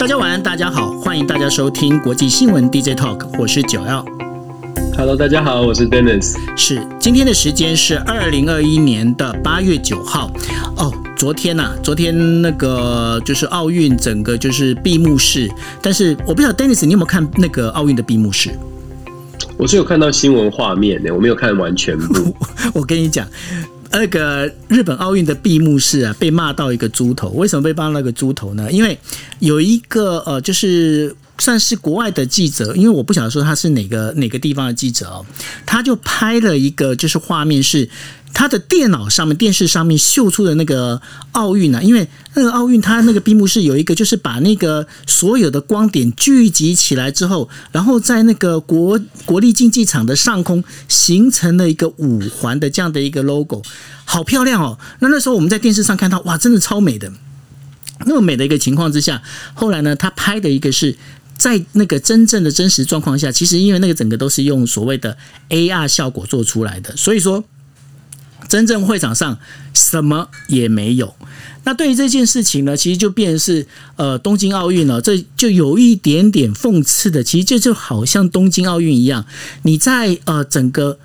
大家晚安，大家好，欢迎大家收听国际新闻 DJ Talk，我是九耀。Hello，大家好，我是 Dennis。是今天的时间是二零二一年的八月九号。哦，昨天呐、昨天那个就是奥运整个就是闭幕式，但是我不知道 Dennis 你有没有看那个奥运的闭幕式？我是有看到新闻画面的，我没有看完全部。我跟你讲，那个日本奥运的闭幕式啊，被骂到一个猪头。为什么被骂到那个猪头呢？因为有一个呃，就是算是国外的记者，因为我不晓得说他是哪个哪个地方的记者哦，他就拍了一个就是画面是。他的电脑上面、电视上面秀出的那个奥运啊，因为那个奥运它那个闭幕式有一个，就是把那个所有的光点聚集起来之后，然后在那个国国立竞技场的上空形成了一个五环的这样的一个 logo，好漂亮哦！那那时候我们在电视上看到，哇，真的超美的。那么美的一个情况之下，后来呢，他拍的一个是在那个真正的真实状况下，其实因为那个整个都是用所谓的 AR 效果做出来的，所以说。真正会场上什么也没有。那对于这件事情呢，其实就变是呃东京奥运了，这就有一点点讽刺的。其实这就好像东京奥运一样，你在呃整个。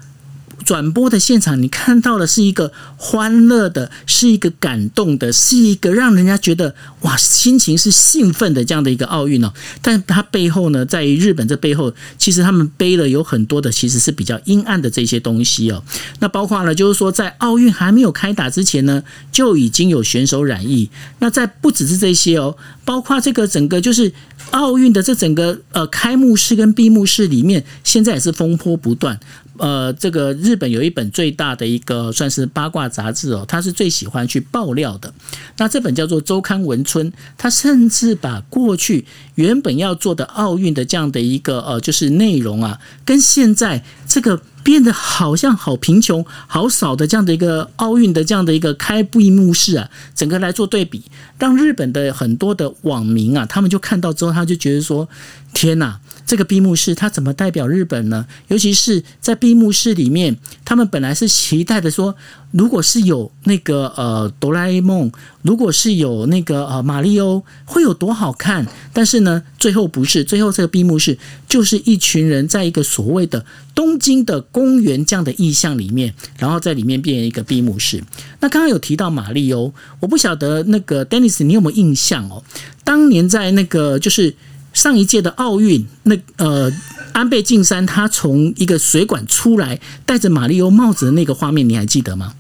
转播的现场，你看到的是一个欢乐的，是一个感动的，是一个让人家觉得哇，心情是兴奋的这样的一个奥运哦。但它背后呢，在日本这背后，其实他们背了有很多的，其实是比较阴暗的这些东西哦。那包括呢，就是说在奥运还没有开打之前呢，就已经有选手染疫。那在不只是这些哦，包括这个整个就是奥运的这整个呃开幕式跟闭幕式里面，现在也是风波不断。呃，这个日本有一本最大的一个算是八卦杂志哦，他是最喜欢去爆料的。那这本叫做《周刊文春》，他甚至把过去原本要做的奥运的这样的一个呃，就是内容啊，跟现在这个变得好像好贫穷、好少的这样的一个奥运的这样的一个开闭幕式啊，整个来做对比，让日本的很多的网民啊，他们就看到之后，他就觉得说：天哪！这个闭幕式它怎么代表日本呢？尤其是在闭幕式里面，他们本来是期待的说，如果是有那个呃哆啦 A 梦，如果是有那个呃马里欧，会有多好看。但是呢，最后不是，最后这个闭幕式就是一群人在一个所谓的东京的公园这样的意象里面，然后在里面变一个闭幕式。那刚刚有提到马里欧，我不晓得那个 Dennis 你有没有印象哦？当年在那个就是。上一届的奥运，那呃，安倍晋三他从一个水管出来，戴着马里欧帽子的那个画面，你还记得吗？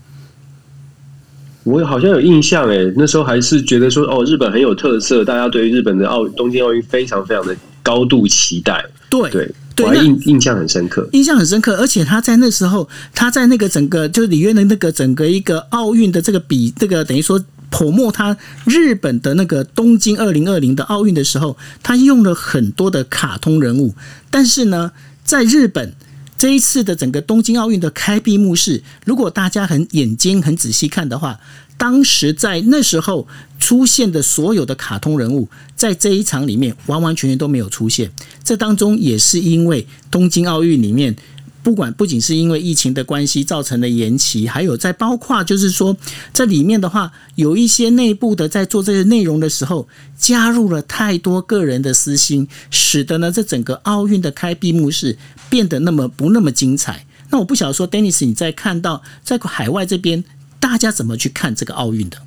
我好像有印象诶，那时候还是觉得说哦，日本很有特色，大家对于日本的奥东京奥运非常非常的高度期待。对对，对印印象很深刻，印象很深刻。而且他在那时候，他在那个整个就是里约的那个整个一个奥运的这个比这个等于说。泼墨他日本的那个东京二零二零的奥运的时候，他用了很多的卡通人物，但是呢，在日本这一次的整个东京奥运的开闭幕式，如果大家很眼睛很仔细看的话，当时在那时候出现的所有的卡通人物，在这一场里面完完全全都没有出现。这当中也是因为东京奥运里面。不管不仅是因为疫情的关系造成的延期，还有在包括就是说，这里面的话，有一些内部的在做这些内容的时候，加入了太多个人的私心，使得呢这整个奥运的开闭幕式变得那么不那么精彩。那我不晓得说，Dennis，你在看到在海外这边大家怎么去看这个奥运的？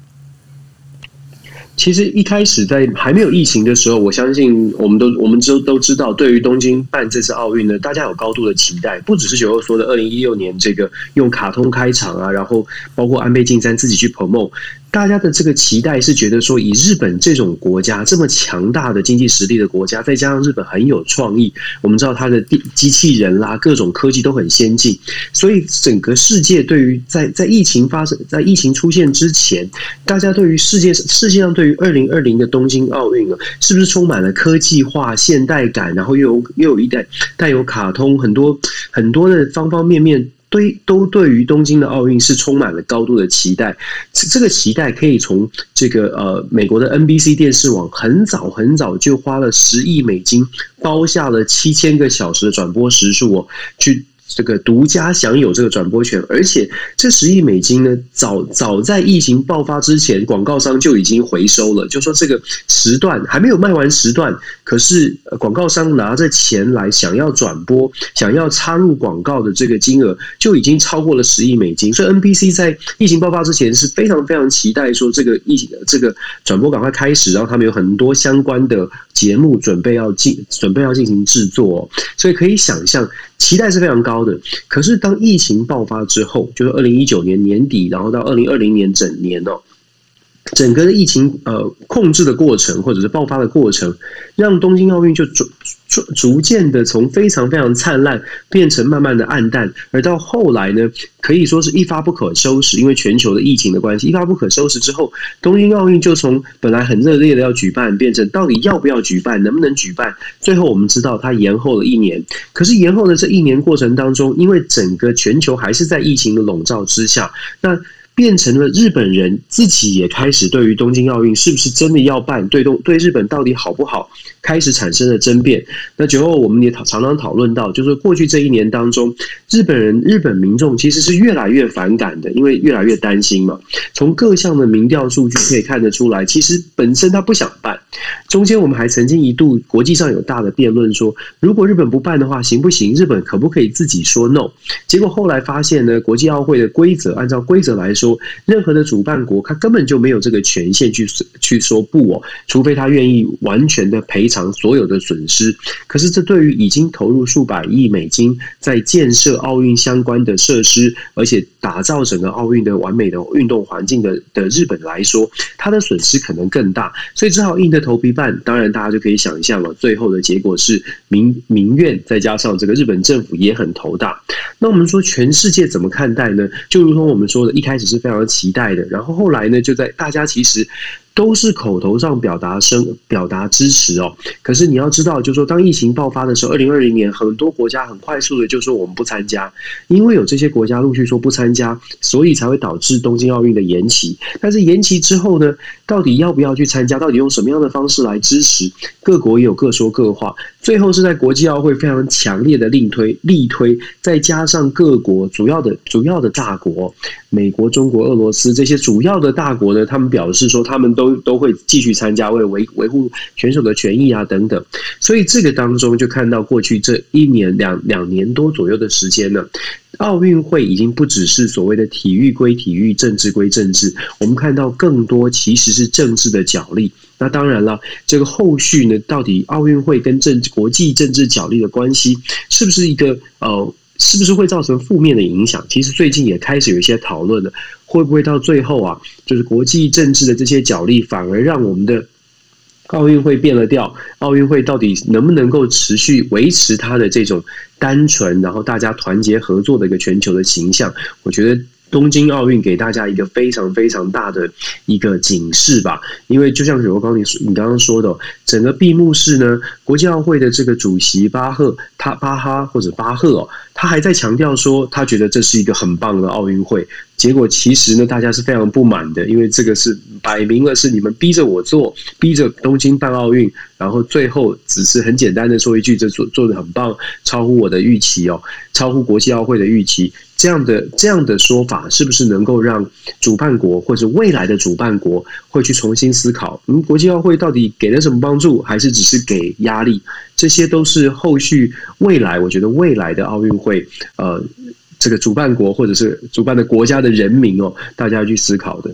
其实一开始在还没有疫情的时候，我相信我们都我们都都知道，对于东京办这次奥运呢，大家有高度的期待。不只是九六说的二零一六年这个用卡通开场啊，然后包括安倍晋三自己去 promote。大家的这个期待是觉得说，以日本这种国家这么强大的经济实力的国家，再加上日本很有创意，我们知道它的机器人啦，各种科技都很先进，所以整个世界对于在在疫情发生、在疫情出现之前，大家对于世界世界上对于二零二零的东京奥运啊，是不是充满了科技化、现代感，然后又有又有一带带有卡通很多很多的方方面面。对，都对于东京的奥运是充满了高度的期待。这个期待可以从这个呃美国的 NBC 电视网很早很早就花了十亿美金包下了七千个小时的转播时数哦，去这个独家享有这个转播权，而且这十亿美金呢，早早在疫情爆发之前，广告商就已经回收了。就说这个时段还没有卖完时段，可是广告商拿着钱来想要转播、想要插入广告的这个金额，就已经超过了十亿美金。所以 NBC 在疫情爆发之前是非常非常期待说这个疫情这个转播赶快开始，然后他们有很多相关的节目准备要进准备要进行制作，所以可以想象。期待是非常高的，可是当疫情爆发之后，就是二零一九年年底，然后到二零二零年整年哦，整个的疫情呃控制的过程，或者是爆发的过程，让东京奥运就逐逐逐渐的从非常非常灿烂变成慢慢的暗淡，而到后来呢？可以说是一发不可收拾，因为全球的疫情的关系，一发不可收拾之后，东京奥运就从本来很热烈的要举办，变成到底要不要举办，能不能举办？最后我们知道它延后了一年。可是延后的这一年过程当中，因为整个全球还是在疫情的笼罩之下，那。变成了日本人自己也开始对于东京奥运是不是真的要办，对东对日本到底好不好，开始产生了争辩。那最后我们也常常讨论到，就是过去这一年当中，日本人日本民众其实是越来越反感的，因为越来越担心嘛。从各项的民调数据可以看得出来，其实本身他不想办。中间我们还曾经一度国际上有大的辩论说，如果日本不办的话行不行？日本可不可以自己说 no？结果后来发现呢，国际奥会的规则按照规则来说。说任何的主办国，他根本就没有这个权限去去说不哦，除非他愿意完全的赔偿所有的损失。可是，这对于已经投入数百亿美金在建设奥运相关的设施，而且打造整个奥运的完美的运动环境的的日本来说，他的损失可能更大，所以只好硬着头皮办。当然，大家就可以想象了，最后的结果是民民怨，再加上这个日本政府也很头大。那我们说，全世界怎么看待呢？就如同我们说的，一开始是。非常期待的，然后后来呢，就在大家其实。都是口头上表达声表达支持哦，可是你要知道，就是说当疫情爆发的时候，二零二零年很多国家很快速的就说我们不参加，因为有这些国家陆续说不参加，所以才会导致东京奥运的延期。但是延期之后呢，到底要不要去参加？到底用什么样的方式来支持？各国也有各说各话。最后是在国际奥会非常强烈的力推力推，再加上各国主要的主要的大国，美国、中国、俄罗斯这些主要的大国呢，他们表示说他们都。都会继续参加，为维维护选手的权益啊等等，所以这个当中就看到过去这一年两两年多左右的时间呢，奥运会已经不只是所谓的体育归体育，政治归政治，我们看到更多其实是政治的角力。那当然了，这个后续呢，到底奥运会跟政国际政治角力的关系是不是一个呃？是不是会造成负面的影响？其实最近也开始有一些讨论了，会不会到最后啊，就是国际政治的这些角力，反而让我们的奥运会变了调？奥运会到底能不能够持续维持它的这种单纯，然后大家团结合作的一个全球的形象？我觉得。东京奥运给大家一个非常非常大的一个警示吧，因为就像我刚你你刚刚说的，整个闭幕式呢，国际奥会的这个主席巴赫他巴哈或者巴赫哦，他还在强调说，他觉得这是一个很棒的奥运会。结果其实呢，大家是非常不满的，因为这个是摆明了是你们逼着我做，逼着东京办奥运，然后最后只是很简单的说一句，这做做的很棒，超乎我的预期哦，超乎国际奥会的预期。这样的这样的说法，是不是能够让主办国或者未来的主办国会去重新思考？嗯，国际奥会到底给了什么帮助，还是只是给压力？这些都是后续未来，我觉得未来的奥运会，呃。这个主办国或者是主办的国家的人民哦，大家要去思考的。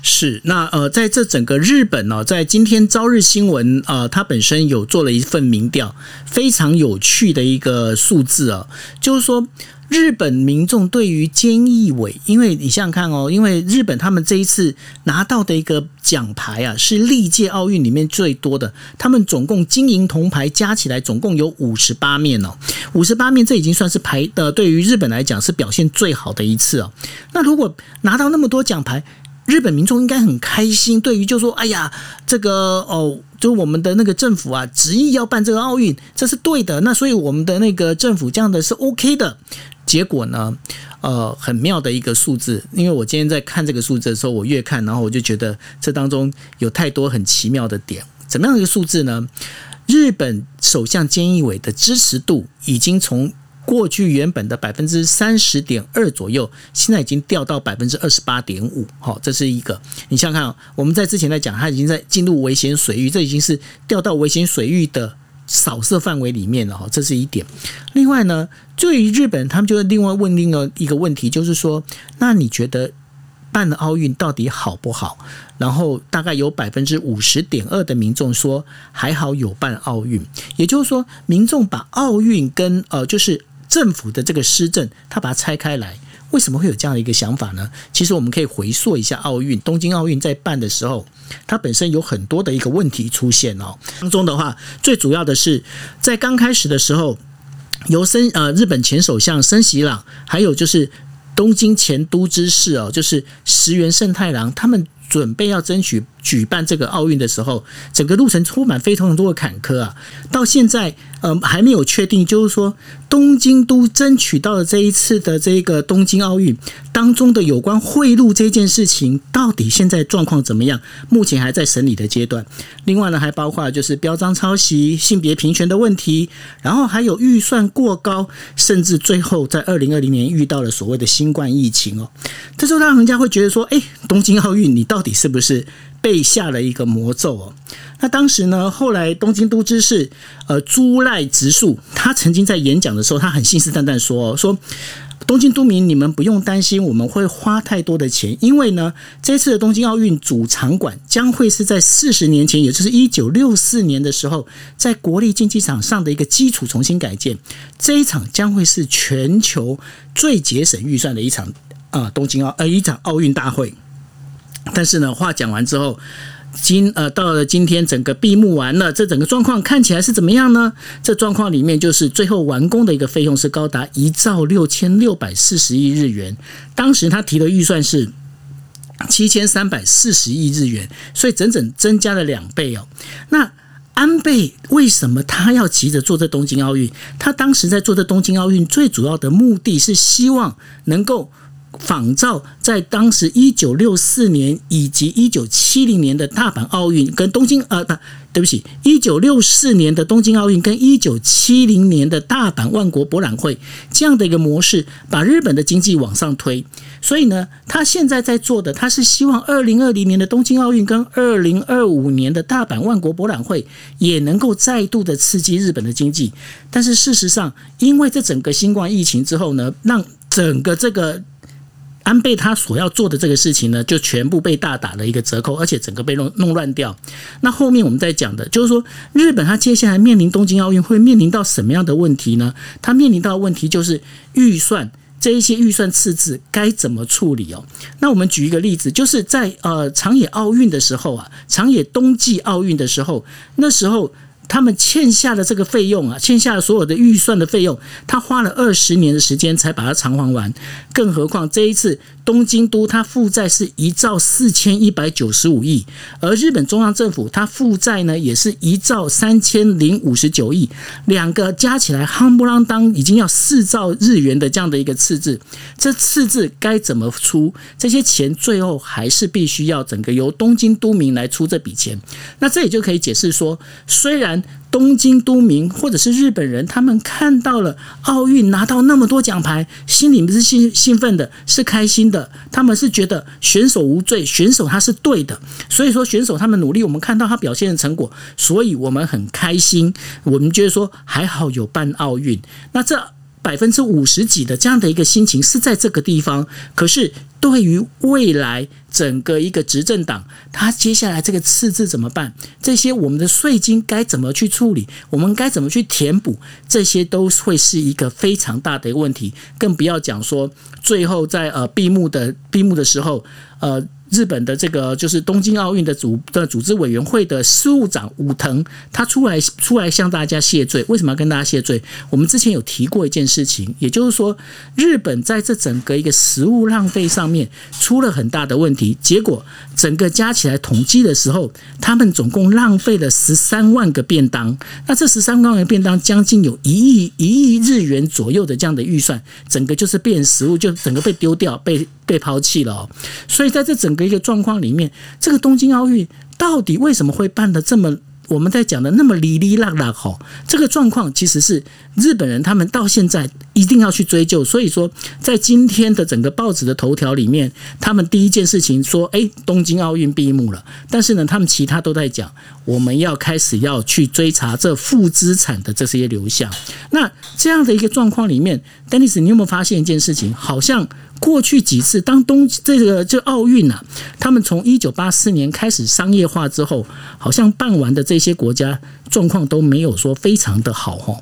是那呃，在这整个日本呢，在今天朝日新闻啊，它本身有做了一份民调，非常有趣的一个数字啊，就是说。日本民众对于菅义伟，因为你想想看哦，因为日本他们这一次拿到的一个奖牌啊，是历届奥运里面最多的。他们总共金银铜牌加起来总共有五十八面哦，五十八面这已经算是排的，对于日本来讲是表现最好的一次哦。那如果拿到那么多奖牌，日本民众应该很开心。对于就说，哎呀，这个哦。就我们的那个政府啊，执意要办这个奥运，这是对的。那所以我们的那个政府这样的是 OK 的。结果呢，呃，很妙的一个数字。因为我今天在看这个数字的时候，我越看，然后我就觉得这当中有太多很奇妙的点。怎么样一个数字呢？日本首相菅义伟的支持度已经从过去原本的百分之三十点二左右，现在已经掉到百分之二十八点五。好，这是一个。你想想看，我们在之前在讲，他已经在进入危险水域，这已经是掉到危险水域的扫射范围里面了。哈，这是一点。另外呢，对于日本，他们就会另外问另外一个问题，就是说，那你觉得办了奥运到底好不好？然后大概有百分之五十点二的民众说还好有办奥运，也就是说，民众把奥运跟呃就是。政府的这个施政，他把它拆开来，为什么会有这样的一个想法呢？其实我们可以回溯一下奥运，东京奥运在办的时候，它本身有很多的一个问题出现哦。当中的话，最主要的是在刚开始的时候，由森呃日本前首相森喜朗，还有就是东京前都知事哦，就是石原慎太郎，他们准备要争取。举办这个奥运的时候，整个路程充满非常多的坎坷啊！到现在，呃，还没有确定，就是说东京都争取到了这一次的这个东京奥运当中的有关贿赂这件事情，到底现在状况怎么样？目前还在审理的阶段。另外呢，还包括就是标章抄袭、性别平权的问题，然后还有预算过高，甚至最后在二零二零年遇到了所谓的新冠疫情哦。这时候让人家会觉得说：，哎，东京奥运你到底是不是？被下了一个魔咒哦。那当时呢，后来东京都知事呃朱赖直树，他曾经在演讲的时候，他很信誓旦旦说说东京都民，你们不用担心我们会花太多的钱，因为呢，这次的东京奥运主场馆将会是在四十年前，也就是一九六四年的时候，在国立竞技场上的一个基础重新改建，这一场将会是全球最节省预算的一场啊东京奥呃一场奥运大会。但是呢，话讲完之后，今呃到了今天，整个闭幕完了，这整个状况看起来是怎么样呢？这状况里面就是最后完工的一个费用是高达一兆六千六百四十亿日元，当时他提的预算是七千三百四十亿日元，所以整整增加了两倍哦。那安倍为什么他要急着做这东京奥运？他当时在做这东京奥运最主要的目的是希望能够。仿照在当时一九六四年以及一九七零年的大阪奥运跟东京呃不对不起一九六四年的东京奥运跟一九七零年的大阪万国博览会这样的一个模式，把日本的经济往上推。所以呢，他现在在做的，他是希望二零二零年的东京奥运跟二零二五年的大阪万国博览会也能够再度的刺激日本的经济。但是事实上，因为这整个新冠疫情之后呢，让整个这个。安倍他所要做的这个事情呢，就全部被大打了一个折扣，而且整个被弄弄乱掉。那后面我们在讲的，就是说日本他接下来面临东京奥运会面临到什么样的问题呢？他面临到的问题就是预算这一些预算赤字该怎么处理哦？那我们举一个例子，就是在呃长野奥运的时候啊，长野冬季奥运的时候，那时候。他们欠下的这个费用啊，欠下了所有的预算的费用，他花了二十年的时间才把它偿还完。更何况这一次东京都它负债是一兆四千一百九十五亿，而日本中央政府它负债呢也是一兆三千零五十九亿，两个加起来夯不啷当已经要四兆日元的这样的一个赤字，这赤字该怎么出？这些钱最后还是必须要整个由东京都民来出这笔钱。那这也就可以解释说，虽然东京都民或者是日本人，他们看到了奥运拿到那么多奖牌，心里面是兴兴奋的，是开心的。他们是觉得选手无罪，选手他是对的。所以说选手他们努力，我们看到他表现的成果，所以我们很开心。我们觉得说还好有办奥运。那这百分之五十几的这样的一个心情是在这个地方，可是。对于未来整个一个执政党，他接下来这个赤字怎么办？这些我们的税金该怎么去处理？我们该怎么去填补？这些都会是一个非常大的一个问题。更不要讲说，最后在呃闭幕的闭幕的时候，呃。日本的这个就是东京奥运的组的组织委员会的事务长武藤，他出来出来向大家谢罪。为什么要跟大家谢罪？我们之前有提过一件事情，也就是说，日本在这整个一个食物浪费上面出了很大的问题。结果整个加起来统计的时候，他们总共浪费了十三万个便当。那这十三万个便当，将近有一亿一亿日元左右的这样的预算，整个就是变食物，就整个被丢掉被。被抛弃了，所以在这整个一个状况里面，这个东京奥运到底为什么会办的这么我们在讲的那么哩哩啦啦吼，这个状况其实是日本人他们到现在一定要去追究。所以说，在今天的整个报纸的头条里面，他们第一件事情说：“哎，东京奥运闭幕了。”但是呢，他们其他都在讲，我们要开始要去追查这负资产的这些流向。那这样的一个状况里面，Dennis，你有没有发现一件事情？好像过去几次当东这个这奥运啊，他们从一九八四年开始商业化之后，好像办完的这些国家状况都没有说非常的好哈。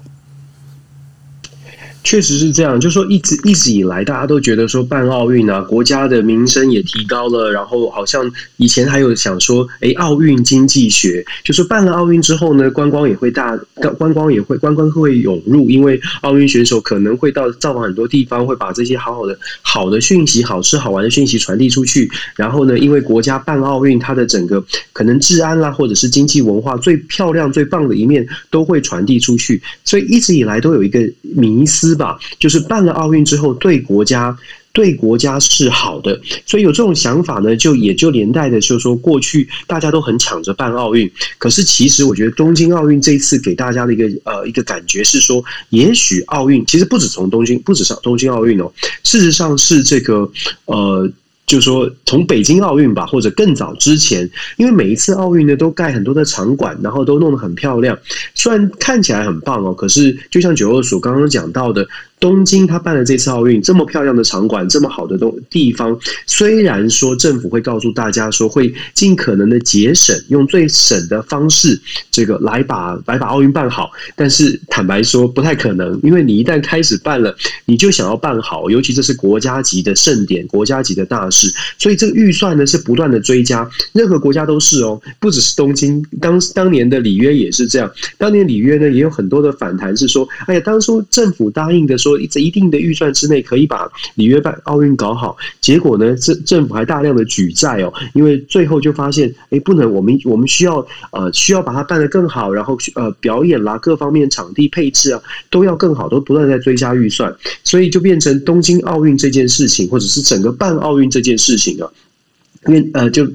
确实是这样，就说一直一直以来，大家都觉得说办奥运啊，国家的名声也提高了，然后好像以前还有想说，哎，奥运经济学，就是办了奥运之后呢，观光也会大，观光也会观光会涌入，因为奥运选手可能会到造访很多地方，会把这些好好的好的讯息、好吃好玩的讯息传递出去。然后呢，因为国家办奥运，它的整个可能治安啦，或者是经济文化最漂亮、最棒的一面都会传递出去，所以一直以来都有一个迷思。是吧，就是办了奥运之后，对国家对国家是好的，所以有这种想法呢，就也就连带的，就是说过去大家都很抢着办奥运，可是其实我觉得东京奥运这一次给大家的一个呃一个感觉是说，也许奥运其实不止从东京，不止上东京奥运哦，事实上是这个呃。就说，从北京奥运吧，或者更早之前，因为每一次奥运呢，都盖很多的场馆，然后都弄得很漂亮，虽然看起来很棒哦，可是就像九二所刚刚讲到的。东京他办了这次奥运，这么漂亮的场馆，这么好的东地方，虽然说政府会告诉大家说会尽可能的节省，用最省的方式，这个来把来把奥运办好，但是坦白说不太可能，因为你一旦开始办了，你就想要办好，尤其这是国家级的盛典，国家级的大事，所以这个预算呢是不断的追加，任何国家都是哦，不只是东京，当当年的里约也是这样，当年里约呢也有很多的反弹，是说，哎呀，当初政府答应的说。在一定的预算之内，可以把里约办奥运搞好。结果呢，政政府还大量的举债哦，因为最后就发现，哎，不能，我们我们需要呃，需要把它办得更好，然后呃，表演啦，各方面场地配置啊，都要更好，都不断在追加预算，所以就变成东京奥运这件事情，或者是整个办奥运这件事情啊。变呃就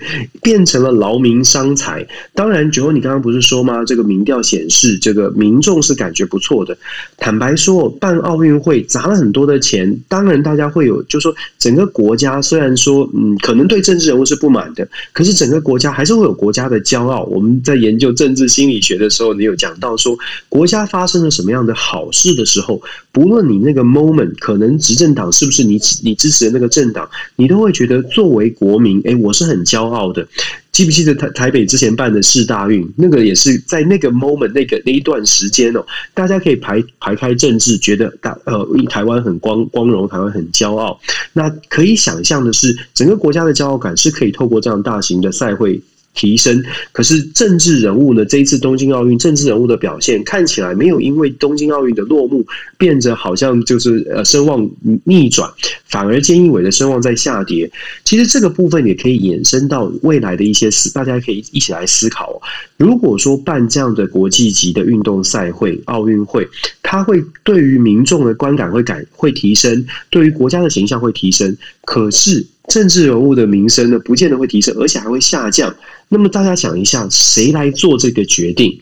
变成了劳民伤财。当然，九欧，你刚刚不是说吗？这个民调显示，这个民众是感觉不错的。坦白说，办奥运会砸了很多的钱，当然大家会有，就说整个国家虽然说嗯，可能对政治人物是不满的，可是整个国家还是会有国家的骄傲。我们在研究政治心理学的时候，你有讲到说，国家发生了什么样的好事的时候，不论你那个 moment 可能执政党是不是你你支持的那个政党，你都会觉得作为国民，哎。我是很骄傲的，记不记得台台北之前办的世大运，那个也是在那个 moment 那个那一段时间哦，大家可以排排开政治，觉得大呃台湾很光光荣，台湾很骄傲。那可以想象的是，整个国家的骄傲感是可以透过这样大型的赛会。提升，可是政治人物呢？这一次东京奥运，政治人物的表现看起来没有因为东京奥运的落幕变得好像就是呃声望逆转，反而菅义伟的声望在下跌。其实这个部分也可以延伸到未来的一些思，大家可以一起来思考。如果说办这样的国际级的运动赛会、奥运会，它会对于民众的观感会改会提升，对于国家的形象会提升。可是政治人物的名声呢，不见得会提升，而且还会下降。那么大家想一下，谁来做这个决定？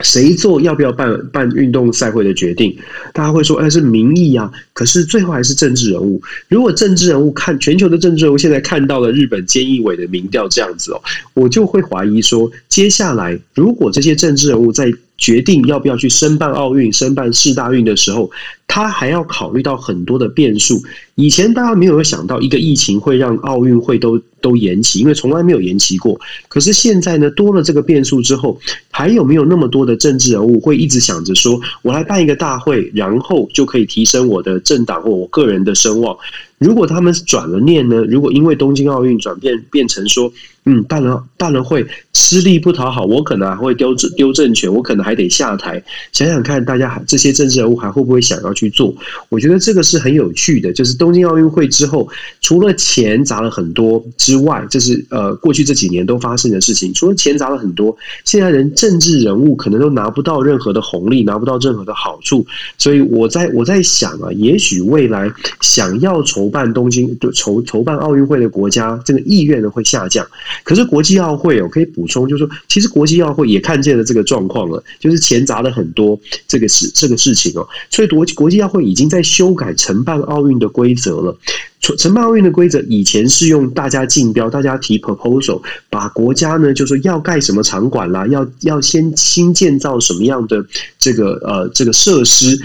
谁做要不要办办运动赛会的决定？大家会说，哎，是民意啊。可是最后还是政治人物。如果政治人物看全球的政治人物现在看到了日本菅义伟的民调这样子哦，我就会怀疑说，接下来如果这些政治人物在决定要不要去申办奥运、申办世大运的时候，他还要考虑到很多的变数。以前大家没有想到一个疫情会让奥运会都都延期，因为从来没有延期过。可是现在呢，多了这个变数之后，还有没有那么多的政治人物会一直想着说，我来办一个大会，然后就可以提升我的政党或我个人的声望？如果他们转了念呢？如果因为东京奥运转变变成说，嗯，办了办了会吃力不讨好，我可能还会丢丢政权，我可能还得下台。想想看，大家这些政治人物还会不会想要去做？我觉得这个是很有趣的，就是。东京奥运会之后，除了钱砸了很多之外，这是呃过去这几年都发生的事情。除了钱砸了很多，现在人政治人物可能都拿不到任何的红利，拿不到任何的好处。所以我在我在想啊，也许未来想要筹办东京筹筹办奥运会的国家，这个意愿呢会下降。可是国际奥会哦，可以补充，就是说，其实国际奥会也看见了这个状况了，就是钱砸了很多，这个事这个事情哦，所以国国际奥会已经在修改承办奥运的规规则了。承承办奥运的规则以前是用大家竞标，大家提 proposal，把国家呢就说要盖什么场馆啦，要要先新建造什么样的这个呃这个设施，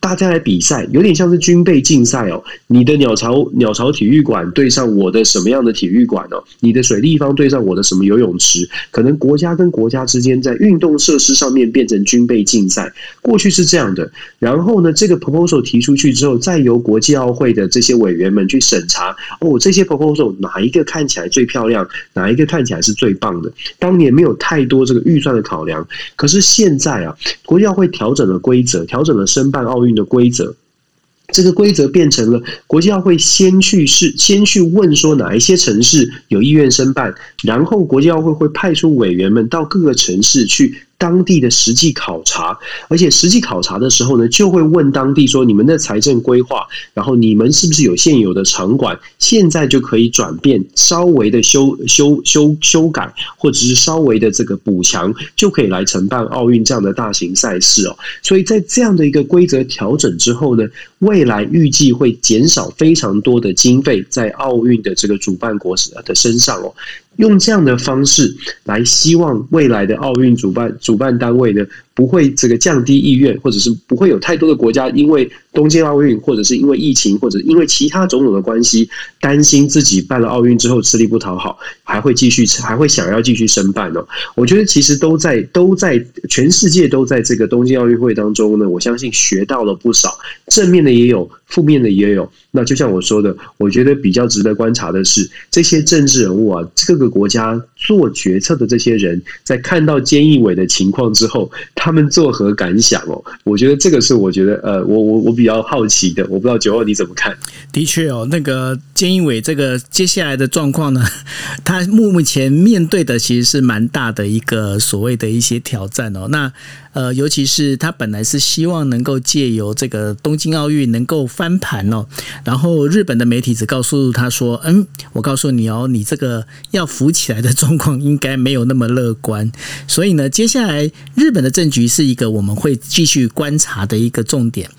大家来比赛，有点像是军备竞赛哦。你的鸟巢鸟巢体育馆对上我的什么样的体育馆哦？你的水立方对上我的什么游泳池？可能国家跟国家之间在运动设施上面变成军备竞赛，过去是这样的。然后呢，这个 proposal 提出去之后，再由国际奥会的这些委员们去。审查哦，这些 proposal 哪一个看起来最漂亮，哪一个看起来是最棒的？当年没有太多这个预算的考量，可是现在啊，国际奥会调整了规则，调整了申办奥奥运的规则。这个规则变成了国际奥会先去是先去问说哪一些城市有意愿申办，然后国际奥会会派出委员们到各个城市去。当地的实际考察，而且实际考察的时候呢，就会问当地说：你们的财政规划，然后你们是不是有现有的场馆，现在就可以转变，稍微的修修修修改，或者是稍微的这个补强，就可以来承办奥运这样的大型赛事哦。所以在这样的一个规则调整之后呢，未来预计会减少非常多的经费在奥运的这个主办国的身上哦。用这样的方式来，希望未来的奥运主办主办单位呢，不会这个降低意愿，或者是不会有太多的国家因为东京奥运，或者是因为疫情，或者因为其他种种的关系，担心自己办了奥运之后吃力不讨好，还会继续还会想要继续申办呢？我觉得其实都在都在全世界都在这个东京奥运会当中呢，我相信学到了不少，正面的也有，负面的也有。那就像我说的，我觉得比较值得观察的是，这些政治人物啊，各个国家做决策的这些人，在看到菅义伟的情况之后，他他们作何感想哦？我觉得这个是我觉得呃，我我我比较好奇的，我不知道九二你怎么看？的确哦，那个菅义伟这个接下来的状况呢，他目前面对的其实是蛮大的一个所谓的一些挑战哦。那呃，尤其是他本来是希望能够借由这个东京奥运能够翻盘哦。然后日本的媒体只告诉他说：“嗯，我告诉你哦，你这个要浮起来的状况应该没有那么乐观。所以呢，接下来日本的政局是一个我们会继续观察的一个重点。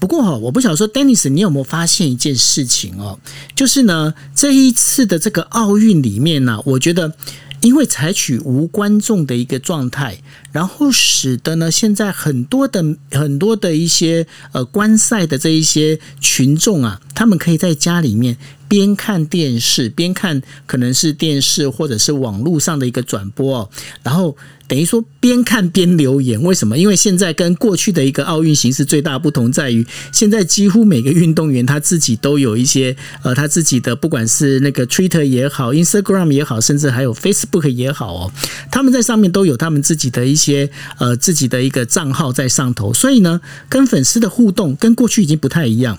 不过哈，我不晓得说，Dennis，你有没有发现一件事情哦？就是呢，这一次的这个奥运里面呢，我觉得。”因为采取无观众的一个状态，然后使得呢，现在很多的很多的一些呃观赛的这一些群众啊，他们可以在家里面边看电视边看，可能是电视或者是网络上的一个转播哦，然后。等于说边看边留言，为什么？因为现在跟过去的一个奥运形式最大不同在于，现在几乎每个运动员他自己都有一些呃他自己的，不管是那个 Twitter 也好，Instagram 也好，甚至还有 Facebook 也好哦，他们在上面都有他们自己的一些呃自己的一个账号在上头，所以呢，跟粉丝的互动跟过去已经不太一样。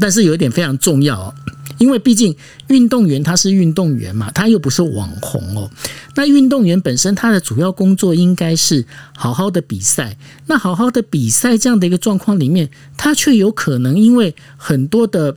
但是有一点非常重要，因为毕竟运动员他是运动员嘛，他又不是网红哦。那运动员本身他的主要工作应该是好好的比赛。那好好的比赛这样的一个状况里面，他却有可能因为很多的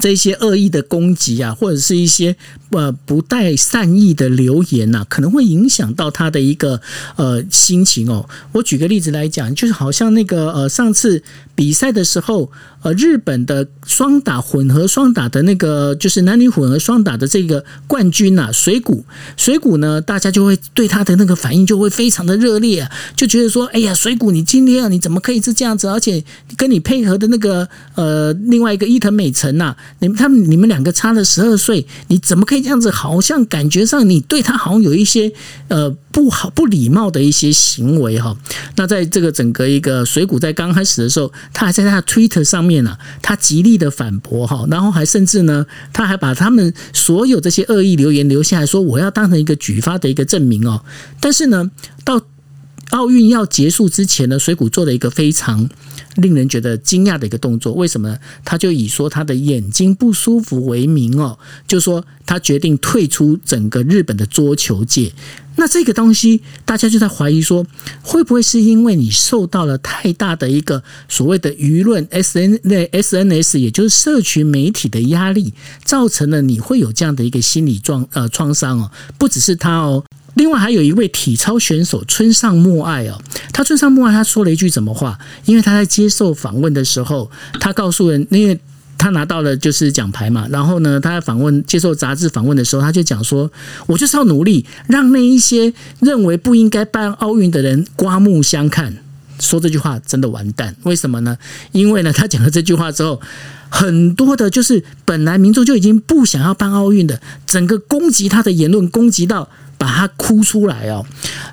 这些恶意的攻击啊，或者是一些呃不带善意的留言呐，可能会影响到他的一个呃心情哦。我举个例子来讲，就是好像那个呃上次比赛的时候。呃，日本的双打混合双打的那个，就是男女混合双打的这个冠军呐，水谷，水谷呢，大家就会对他的那个反应就会非常的热烈，就觉得说，哎呀，水谷，你今天啊，你怎么可以是这样子？而且跟你配合的那个呃，另外一个伊藤美诚呐，你们他们你们两个差了十二岁，你怎么可以这样子？好像感觉上你对他好像有一些呃不好不礼貌的一些行为哈。那在这个整个一个水谷在刚开始的时候，他还在他的 Twitter 上面。面呢，他极力的反驳哈，然后还甚至呢，他还把他们所有这些恶意留言留下来说，我要当成一个举发的一个证明哦。但是呢，到奥运要结束之前呢，水谷做了一个非常令人觉得惊讶的一个动作。为什么呢？他就以说他的眼睛不舒服为名哦，就说他决定退出整个日本的桌球界。那这个东西，大家就在怀疑说，会不会是因为你受到了太大的一个所谓的舆论 S N 那 S N S，也就是社群媒体的压力，造成了你会有这样的一个心理状呃创伤哦？不只是他哦。另外还有一位体操选手村上默爱哦，他村上默爱他说了一句什么话？因为他在接受访问的时候，他告诉人，因为他拿到了就是奖牌嘛，然后呢，他在访问接受杂志访问的时候，他就讲说：“我就是要努力，让那一些认为不应该办奥运的人刮目相看。”说这句话真的完蛋，为什么呢？因为呢，他讲了这句话之后，很多的就是本来民众就已经不想要办奥运的，整个攻击他的言论，攻击到。把它哭出来哦，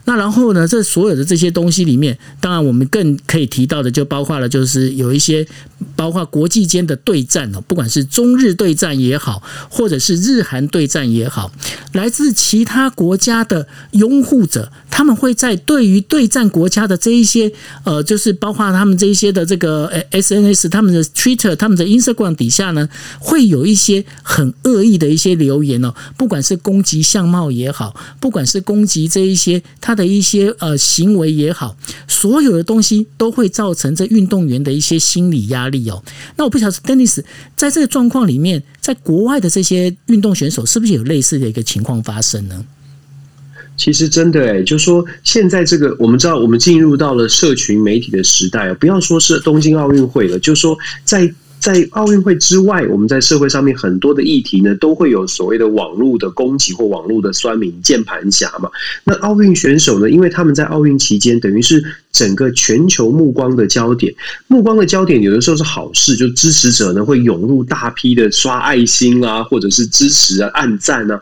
那然后呢？这所有的这些东西里面，当然我们更可以提到的，就包括了，就是有一些包括国际间的对战哦，不管是中日对战也好，或者是日韩对战也好，来自其他国家的拥护者，他们会在对于对战国家的这一些呃，就是包括他们这一些的这个 S N S、他们的 Twitter、他们的 Instagram 底下呢，会有一些很恶意的一些留言哦，不管是攻击相貌也好。不管是攻击这一些他的一些呃行为也好，所有的东西都会造成这运动员的一些心理压力哦。那我不晓得，Dennis 在这个状况里面，在国外的这些运动选手是不是有类似的一个情况发生呢？其实真的哎，就说现在这个，我们知道我们进入到了社群媒体的时代不要说是东京奥运会了，就说在。在奥运会之外，我们在社会上面很多的议题呢，都会有所谓的网络的攻击或网络的酸民、键盘侠嘛。那奥运选手呢，因为他们在奥运期间，等于是整个全球目光的焦点。目光的焦点有的时候是好事，就支持者呢会涌入大批的刷爱心啊，或者是支持啊、暗赞啊。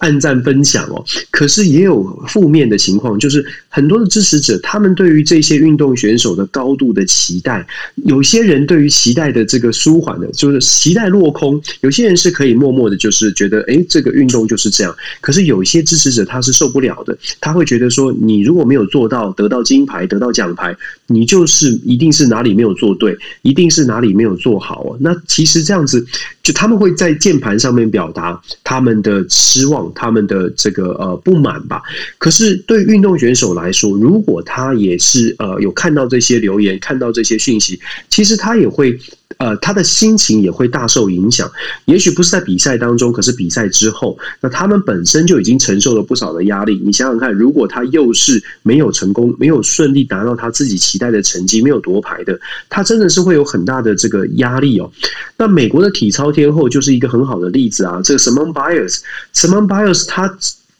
暗赞分享哦，可是也有负面的情况，就是很多的支持者，他们对于这些运动选手的高度的期待，有些人对于期待的这个舒缓的，就是期待落空；有些人是可以默默的，就是觉得，哎，这个运动就是这样。可是有一些支持者他是受不了的，他会觉得说，你如果没有做到得到金牌、得到奖牌，你就是一定是哪里没有做对，一定是哪里没有做好啊。那其实这样子，就他们会在键盘上面表达他们的失望。他们的这个呃不满吧，可是对运动选手来来说，如果他也是呃有看到这些留言，看到这些讯息，其实他也会。呃，他的心情也会大受影响。也许不是在比赛当中，可是比赛之后，那他们本身就已经承受了不少的压力。你想想看，如果他又是没有成功、没有顺利达到他自己期待的成绩、没有夺牌的，他真的是会有很大的这个压力哦。那美国的体操天后就是一个很好的例子啊。这个 Simone Biles，Simone Biles，他。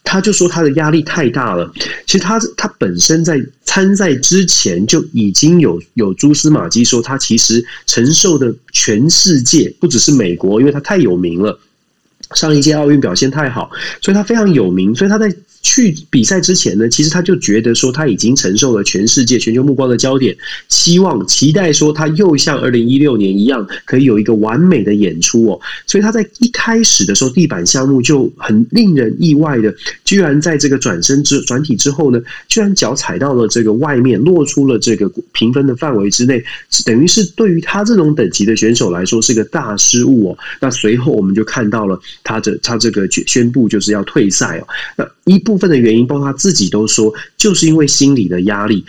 他就说他的压力太大了。其实他他本身在参赛之前就已经有有蛛丝马迹，说他其实承受的全世界不只是美国，因为他太有名了。上一届奥运表现太好，所以他非常有名。所以他在。去比赛之前呢，其实他就觉得说他已经承受了全世界全球目光的焦点，希望期待说他又像二零一六年一样可以有一个完美的演出哦。所以他在一开始的时候，地板项目就很令人意外的，居然在这个转身之转体之后呢，居然脚踩到了这个外面，落出了这个评分的范围之内，等于是对于他这种等级的选手来说是个大失误哦。那随后我们就看到了他的他这个宣布就是要退赛哦。那一部分的原因，包括他自己都说，就是因为心理的压力。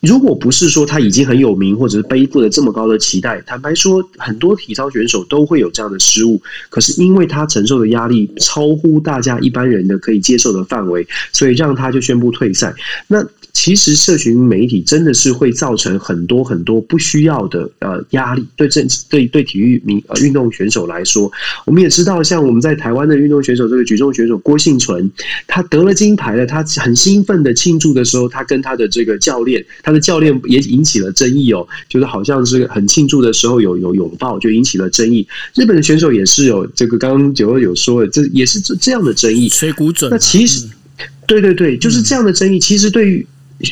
如果不是说他已经很有名，或者是背负了这么高的期待，坦白说，很多体操选手都会有这样的失误。可是因为他承受的压力超乎大家一般人的可以接受的范围，所以让他就宣布退赛。那。其实，社群媒体真的是会造成很多很多不需要的呃压力。对政对对体育民呃运动选手来说，我们也知道，像我们在台湾的运动选手，这个举重选手郭幸存，他得了金牌了，他很兴奋的庆祝的时候，他跟他的这个教练，他的教练也引起了争议哦，就是好像是很庆祝的时候有有拥抱，就引起了争议。日本的选手也是有这个，刚刚九二有说的，这也是这这样的争议。水谷准，那其实对对对，就是这样的争议，其实对于。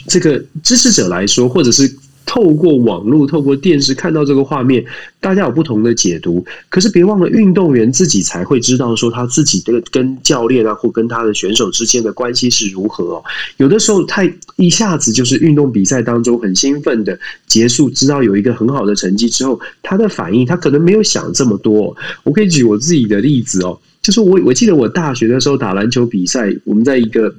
这个支持者来说，或者是透过网络、透过电视看到这个画面，大家有不同的解读。可是别忘了，运动员自己才会知道说他自己的跟教练啊，或跟他的选手之间的关系是如何哦。有的时候太一下子就是运动比赛当中很兴奋的结束，知道有一个很好的成绩之后，他的反应他可能没有想这么多。我可以举我自己的例子哦，就是我我记得我大学的时候打篮球比赛，我们在一个。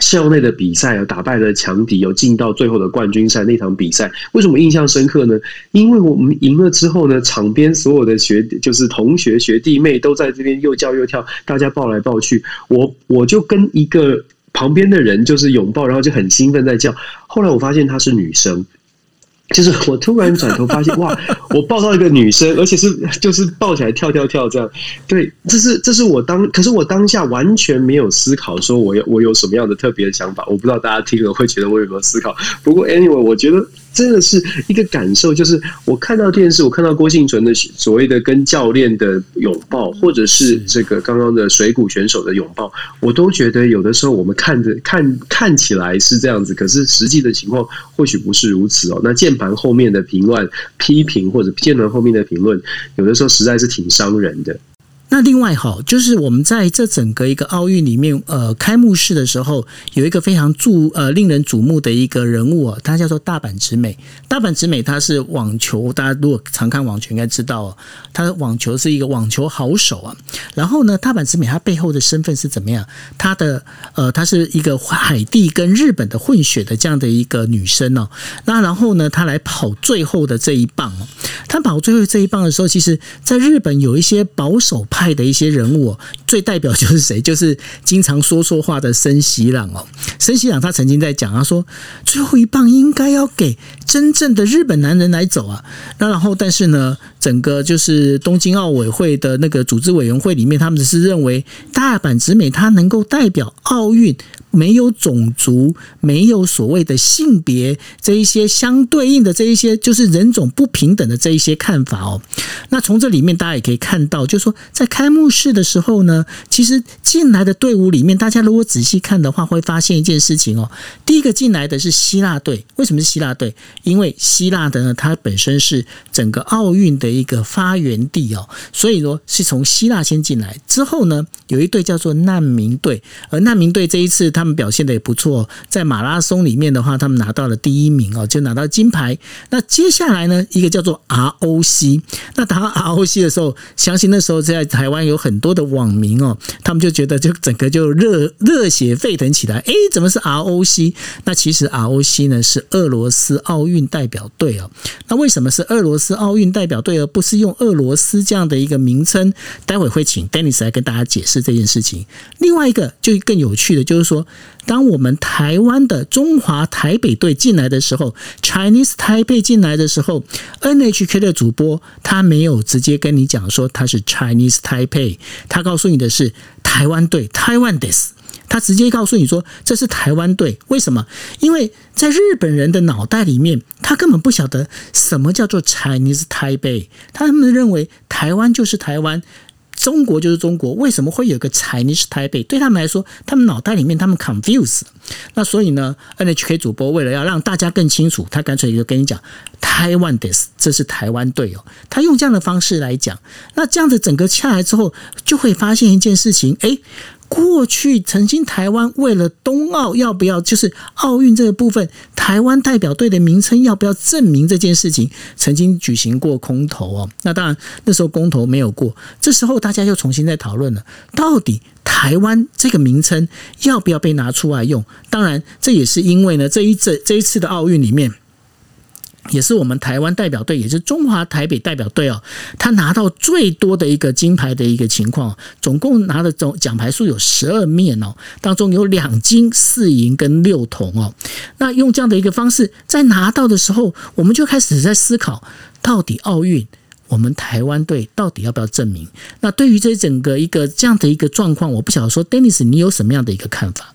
校内的比赛啊，打败了强敌，有进到最后的冠军赛。那场比赛为什么印象深刻呢？因为我们赢了之后呢，场边所有的学就是同学学弟妹都在这边又叫又跳，大家抱来抱去。我我就跟一个旁边的人就是拥抱，然后就很兴奋在叫。后来我发现她是女生。就是我突然转头发现，哇！我抱到一个女生，而且是就是抱起来跳跳跳这样。对，这是这是我当，可是我当下完全没有思考，说我有我有什么样的特别的想法。我不知道大家听了会觉得我有没有思考。不过 anyway，我觉得。真的是一个感受，就是我看到电视，我看到郭幸存的所谓的跟教练的拥抱，或者是这个刚刚的水谷选手的拥抱，我都觉得有的时候我们看着看看起来是这样子，可是实际的情况或许不是如此哦。那键盘后面的评论、批评或者键盘后面的评论，有的时候实在是挺伤人的。那另外哈，就是我们在这整个一个奥运里面，呃，开幕式的时候有一个非常注呃令人瞩目的一个人物啊，他叫做大阪直美。大阪直美他是网球，大家如果常看网球应该知道，他网球是一个网球好手啊。然后呢，大阪直美他背后的身份是怎么样？他的呃，他是一个海地跟日本的混血的这样的一个女生哦。那然后呢，他来跑最后的这一棒哦。他跑最后这一棒的时候，其实在日本有一些保守派。派的一些人物，最代表就是谁？就是经常说错话的森喜朗哦。森喜朗他曾经在讲，他说最后一棒应该要给真正的日本男人来走啊。那然后，但是呢，整个就是东京奥委会的那个组织委员会里面，他们只是认为大阪直美她能够代表奥运。没有种族，没有所谓的性别，这一些相对应的这一些，就是人种不平等的这一些看法哦。那从这里面大家也可以看到，就是说在开幕式的时候呢，其实进来的队伍里面，大家如果仔细看的话，会发现一件事情哦。第一个进来的是希腊队，为什么是希腊队？因为希腊的呢，它本身是整个奥运的的一个发源地哦，所以说是从希腊先进来。之后呢，有一队叫做难民队，而难民队这一次他们表现的也不错，在马拉松里面的话，他们拿到了第一名哦，就拿到金牌。那接下来呢，一个叫做 ROC。那打 ROC 的时候，相信那时候在台湾有很多的网民哦，他们就觉得就整个就热热血沸腾起来。哎，怎么是 ROC？那其实 ROC 呢是俄罗斯奥运代表队哦。那为什么是俄罗斯奥运代表队，而不是用俄罗斯这样的一个名称？待会会请 Dennis 来跟大家解释这件事情。另外一个就更有趣的就是说。当我们台湾的中华台北队进来的时候，Chinese Taipei 进来的时候，NHK 的主播他没有直接跟你讲说他是 Chinese Taipei，他告诉你的是台湾队 Taiwan des，他直接告诉你说这是台湾队。为什么？因为在日本人的脑袋里面，他根本不晓得什么叫做 Chinese Taipei，他们认为台湾就是台湾。中国就是中国，为什么会有个 Chinese Taipei？对他们来说，他们脑袋里面他们 confuse。那所以呢，NHK 主播为了要让大家更清楚，他干脆就跟你讲，Taiwan this，这是台湾队哦。他用这样的方式来讲，那这样子整个下来之后，就会发现一件事情，哎。过去曾经台湾为了冬奥要不要就是奥运这个部分，台湾代表队的名称要不要证明这件事情，曾经举行过空投哦。那当然那时候公投没有过，这时候大家又重新在讨论了，到底台湾这个名称要不要被拿出来用？当然这也是因为呢这一这这一次的奥运里面。也是我们台湾代表队，也是中华台北代表队哦，他拿到最多的一个金牌的一个情况，总共拿的总奖牌数有十二面哦，当中有两金四银跟六铜哦。那用这样的一个方式，在拿到的时候，我们就开始在思考，到底奥运我们台湾队到底要不要证明？那对于这整个一个这样的一个状况，我不晓得说，Dennis，你有什么样的一个看法？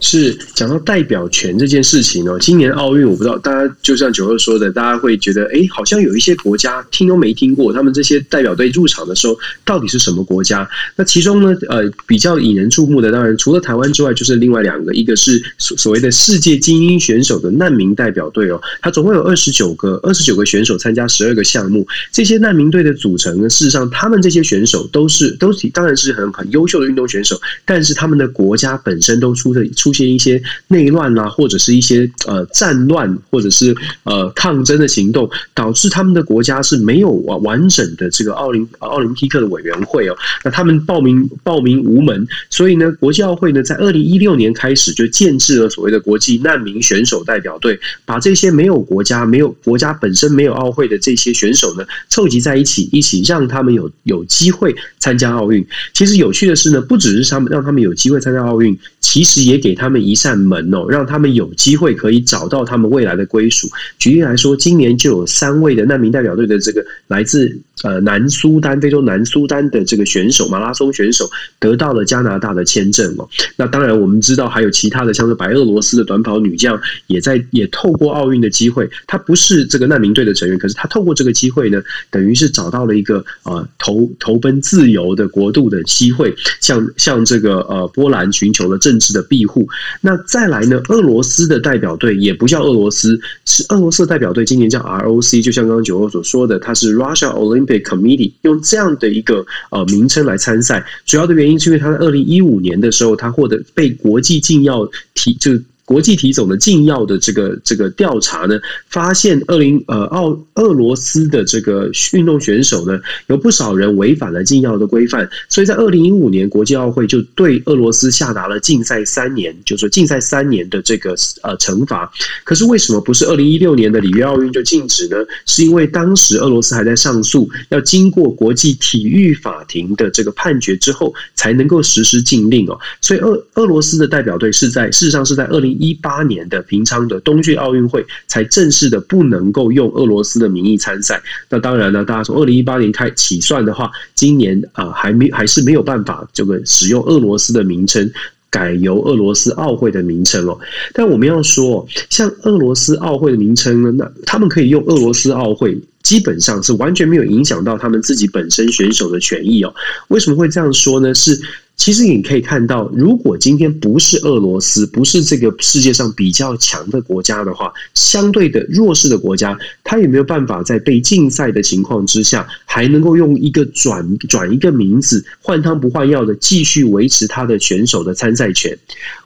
是讲到代表权这件事情哦，今年奥运我不知道大家就像九二说的，大家会觉得哎，好像有一些国家听都没听过，他们这些代表队入场的时候到底是什么国家？那其中呢，呃，比较引人注目的，当然除了台湾之外，就是另外两个，一个是所所谓的世界精英选手的难民代表队哦，它总共有二十九个二十九个选手参加十二个项目，这些难民队的组成呢，事实上他们这些选手都是都是当然是很很优秀的运动选手，但是他们的国家本身都出的出出现一些内乱啊，或者是一些呃战乱，或者是呃抗争的行动，导致他们的国家是没有完完整的这个奥林奥林匹克的委员会哦。那他们报名报名无门，所以呢，国际奥会呢在二零一六年开始就建制了所谓的国际难民选手代表队，把这些没有国家、没有国家本身没有奥会的这些选手呢凑集在一起，一起让他们有有机会参加奥运。其实有趣的是呢，不只是他们让他们有机会参加奥运，其实也给他们一扇门哦，让他们有机会可以找到他们未来的归属。举例来说，今年就有三位的难民代表队的这个来自呃南苏丹、非洲南苏丹的这个选手，马拉松选手得到了加拿大的签证哦。那当然，我们知道还有其他的，像是白俄罗斯的短跑女将，也在也透过奥运的机会，她不是这个难民队的成员，可是她透过这个机会呢，等于是找到了一个呃投投奔自由的国度的机会，向向这个呃波兰寻求了政治的庇护。那再来呢，俄罗斯的代表队也不叫俄罗斯，是俄罗斯代表队，今年叫 ROC，就像刚刚九欧所说的，它是 Russia Olympic Committee，用这样的一个呃名称来参赛。主要的原因是因为他在二零一五年的时候，他获得被国际禁药提就。国际体总的禁药的这个这个调查呢，发现二零呃奥俄罗斯的这个运动选手呢，有不少人违反了禁药的规范，所以在二零一五年国际奥会就对俄罗斯下达了禁赛三年，就是说禁赛三年的这个呃惩罚。可是为什么不是二零一六年的里约奥运就禁止呢？是因为当时俄罗斯还在上诉，要经过国际体育法庭的这个判决之后，才能够实施禁令哦。所以俄俄罗斯的代表队是在事实上是在二零。一八年的平昌的冬季奥运会才正式的不能够用俄罗斯的名义参赛。那当然呢，大家从二零一八年开起算的话，今年啊还没还是没有办法这个使用俄罗斯的名称，改由俄罗斯奥会的名称哦。但我们要说，像俄罗斯奥会的名称呢，那他们可以用俄罗斯奥会，基本上是完全没有影响到他们自己本身选手的权益哦。为什么会这样说呢？是。其实你可以看到，如果今天不是俄罗斯，不是这个世界上比较强的国家的话，相对的弱势的国家，他有没有办法在被禁赛的情况之下，还能够用一个转转一个名字，换汤不换药的继续维持他的选手的参赛权？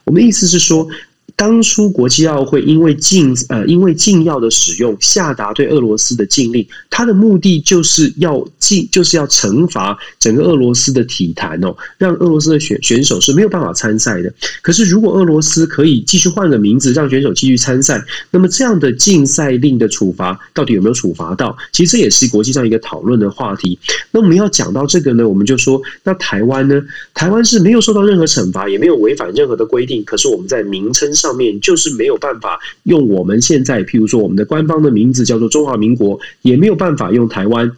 我们意思是说。当初国际奥会因为禁呃因为禁药的使用下达对俄罗斯的禁令，它的目的就是要禁就是要惩罚整个俄罗斯的体坛哦，让俄罗斯的选选手是没有办法参赛的。可是如果俄罗斯可以继续换个名字让选手继续参赛，那么这样的禁赛令的处罚到底有没有处罚到？其实这也是国际上一个讨论的话题。那我们要讲到这个呢，我们就说那台湾呢，台湾是没有受到任何惩罚，也没有违反任何的规定，可是我们在名称上。面就是没有办法用我们现在，譬如说我们的官方的名字叫做中华民国，也没有办法用台湾。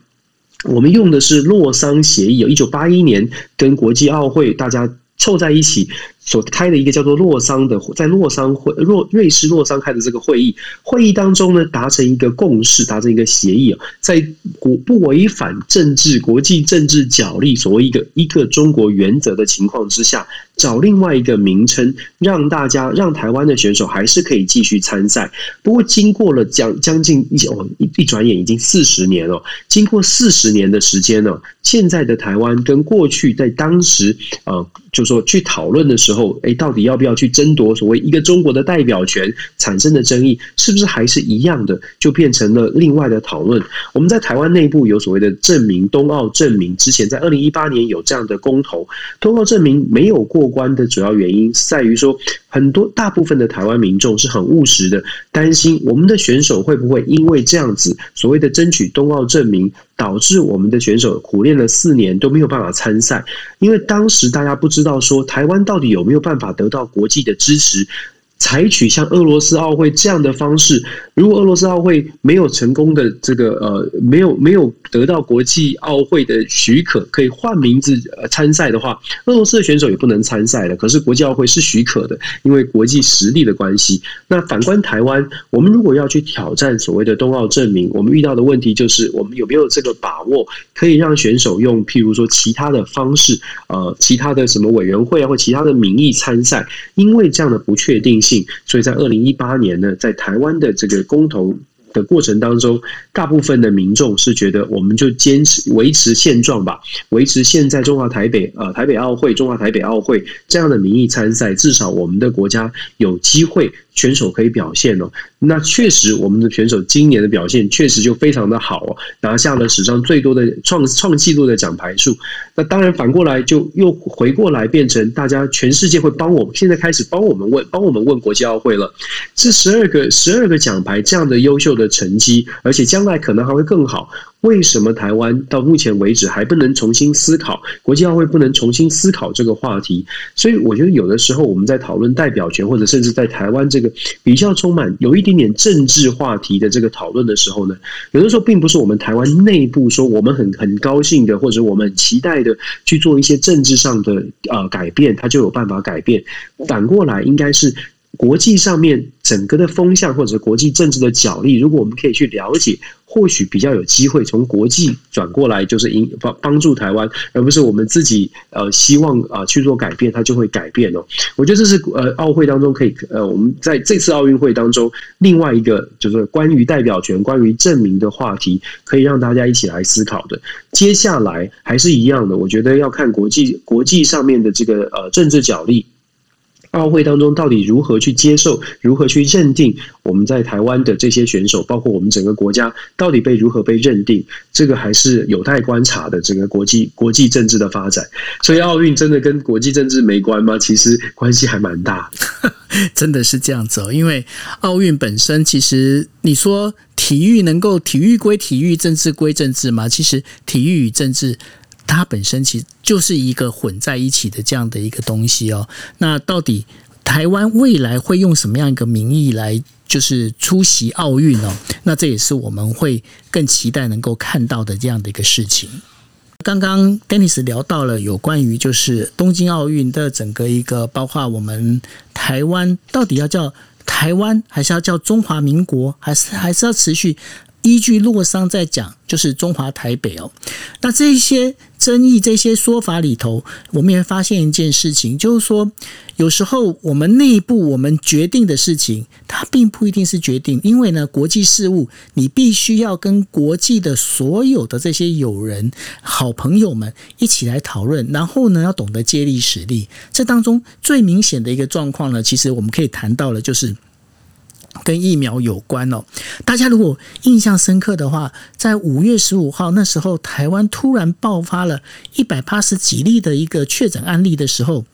我们用的是洛桑协议，有一九八一年跟国际奥会大家凑在一起。所开的一个叫做洛桑的，在洛桑会洛瑞士洛桑开的这个会议，会议当中呢，达成一个共识，达成一个协议啊，在国不违反政治国际政治角力，所谓一个一个中国原则的情况之下，找另外一个名称，让大家让台湾的选手还是可以继续参赛。不过经过了将将近一哦一一转眼已经四十年了，经过四十年的时间呢，现在的台湾跟过去在当时呃，就说去讨论的时候。后，哎，到底要不要去争夺所谓一个中国的代表权产生的争议，是不是还是一样的，就变成了另外的讨论？我们在台湾内部有所谓的证明冬奥证明，之前在二零一八年有这样的公投，冬奥证明没有过关的主要原因在于说，很多大部分的台湾民众是很务实的，担心我们的选手会不会因为这样子所谓的争取冬奥证明。导致我们的选手苦练了四年都没有办法参赛，因为当时大家不知道说台湾到底有没有办法得到国际的支持。采取像俄罗斯奥会这样的方式，如果俄罗斯奥会没有成功的这个呃，没有没有得到国际奥会的许可，可以换名字参赛的话，俄罗斯的选手也不能参赛了。可是国际奥会是许可的，因为国际实力的关系。那反观台湾，我们如果要去挑战所谓的冬奥证明，我们遇到的问题就是，我们有没有这个把握，可以让选手用譬如说其他的方式，呃，其他的什么委员会啊，或其他的名义参赛？因为这样的不确定性。所以在二零一八年呢，在台湾的这个公投的过程当中，大部分的民众是觉得，我们就坚持维持现状吧，维持现在中华台北呃台北奥会、中华台北奥会这样的名义参赛，至少我们的国家有机会。选手可以表现哦，那确实我们的选手今年的表现确实就非常的好哦，拿下了史上最多的创创纪录的奖牌数。那当然反过来就又回过来变成大家全世界会帮我们，现在开始帮我们问，帮我们问国际奥会了。这十二个十二个奖牌这样的优秀的成绩，而且将来可能还会更好。为什么台湾到目前为止还不能重新思考国际奥会不能重新思考这个话题？所以我觉得有的时候我们在讨论代表权，或者甚至在台湾这个比较充满有一点点政治话题的这个讨论的时候呢，有的时候并不是我们台湾内部说我们很很高兴的，或者我们期待的去做一些政治上的呃改变，它就有办法改变。反过来应该是。国际上面整个的风向或者国际政治的角力，如果我们可以去了解，或许比较有机会从国际转过来，就是引帮帮助台湾，而不是我们自己呃希望啊去做改变，它就会改变哦。我觉得这是呃奥会当中可以呃我们在这次奥运会当中另外一个就是关于代表权、关于证明的话题，可以让大家一起来思考的。接下来还是一样的，我觉得要看国际国际上面的这个呃政治角力。奥运会当中到底如何去接受、如何去认定我们在台湾的这些选手，包括我们整个国家到底被如何被认定，这个还是有待观察的。整个国际国际政治的发展，所以奥运真的跟国际政治没关吗？其实关系还蛮大，真的是这样子哦。因为奥运本身，其实你说体育能够体育归体育，政治归政治吗？其实体育与政治。它本身其实就是一个混在一起的这样的一个东西哦。那到底台湾未来会用什么样一个名义来就是出席奥运呢？那这也是我们会更期待能够看到的这样的一个事情。刚刚 Dennis 聊到了有关于就是东京奥运的整个一个，包括我们台湾到底要叫台湾，还是要叫中华民国，还是还是要持续？依据洛桑在讲，就是中华台北哦。那这些争议、这些说法里头，我们也发现一件事情，就是说，有时候我们内部我们决定的事情，它并不一定是决定，因为呢，国际事务你必须要跟国际的所有的这些友人、好朋友们一起来讨论，然后呢，要懂得借力使力。这当中最明显的一个状况呢，其实我们可以谈到了，就是。跟疫苗有关哦，大家如果印象深刻的话，在五月十五号那时候，台湾突然爆发了一百八十几例的一个确诊案例的时候，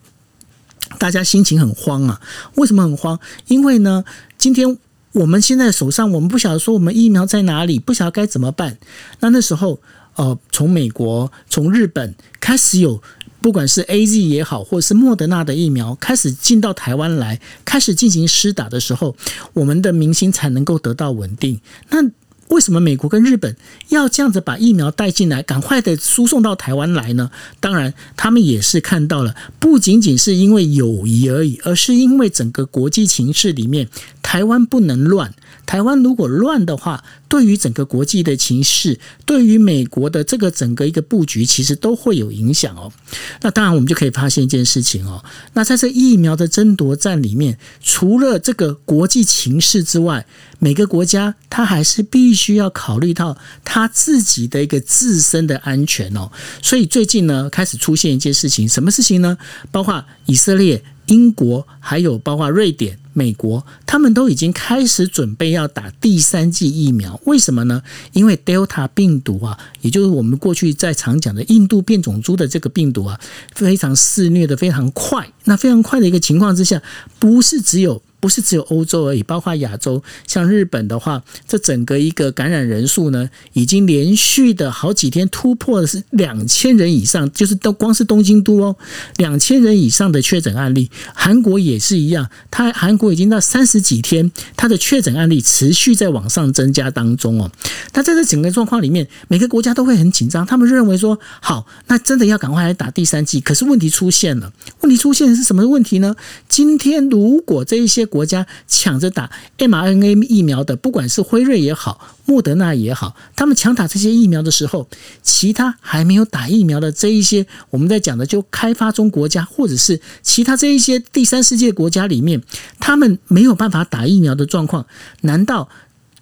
大家心情很慌啊。为什么很慌？因为呢，今天我们现在手上，我们不晓得说我们疫苗在哪里，不晓得该怎么办。那那时候，呃，从美国、从日本开始有。不管是 A Z 也好，或是莫德纳的疫苗开始进到台湾来，开始进行施打的时候，我们的民心才能够得到稳定。那为什么美国跟日本要这样子把疫苗带进来，赶快的输送到台湾来呢？当然，他们也是看到了，不仅仅是因为友谊而已，而是因为整个国际情势里面，台湾不能乱。台湾如果乱的话，对于整个国际的情势，对于美国的这个整个一个布局，其实都会有影响哦。那当然，我们就可以发现一件事情哦。那在这疫苗的争夺战里面，除了这个国际情势之外，每个国家它还是必须要考虑到它自己的一个自身的安全哦。所以最近呢，开始出现一件事情，什么事情呢？包括以色列。英国还有包括瑞典、美国，他们都已经开始准备要打第三剂疫苗。为什么呢？因为 Delta 病毒啊，也就是我们过去在常讲的印度变种株的这个病毒啊，非常肆虐的非常快。那非常快的一个情况之下，不是只有不是只有欧洲而已，包括亚洲，像日本的话，这整个一个感染人数呢，已经连续的好几天突破的是两千人以上，就是都光是东京都哦，两千人以上的确诊案例。韩国也是一样，它韩国已经到三十几天，它的确诊案例持续在往上增加当中哦。那在这整个状况里面，每个国家都会很紧张，他们认为说，好，那真的要赶快来打第三剂。可是问题出现了，问题出现是什么问题呢？今天如果这一些国家抢着打 mRNA 疫苗的，不管是辉瑞也好，莫德纳也好，他们抢打这些疫苗的时候，其他还没有打疫苗的这一些，我们在讲的就开发中国家，或者是其他这一些第三世界国家里面，他们没有办法打疫苗的状况，难道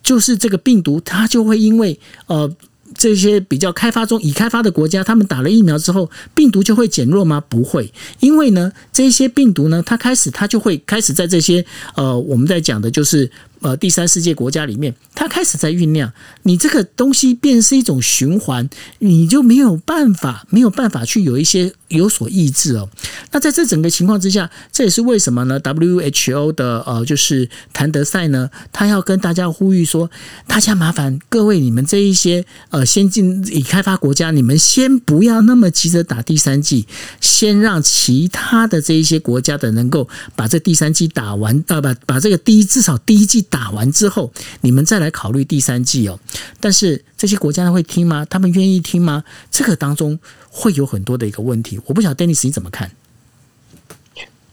就是这个病毒它就会因为呃？这些比较开发中、已开发的国家，他们打了疫苗之后，病毒就会减弱吗？不会，因为呢，这些病毒呢，它开始它就会开始在这些呃，我们在讲的就是。呃，第三世界国家里面，它开始在酝酿，你这个东西变是一种循环，你就没有办法，没有办法去有一些有所抑制哦。那在这整个情况之下，这也是为什么呢？WHO 的呃，就是谭德赛呢，他要跟大家呼吁说，大家麻烦各位，你们这一些呃先进已开发国家，你们先不要那么急着打第三剂，先让其他的这一些国家的能够把这第三剂打完，呃，把把这个第一至少第一剂。打完之后，你们再来考虑第三季哦。但是这些国家会听吗？他们愿意听吗？这个当中会有很多的一个问题。我不晓得 Dennis 你怎么看？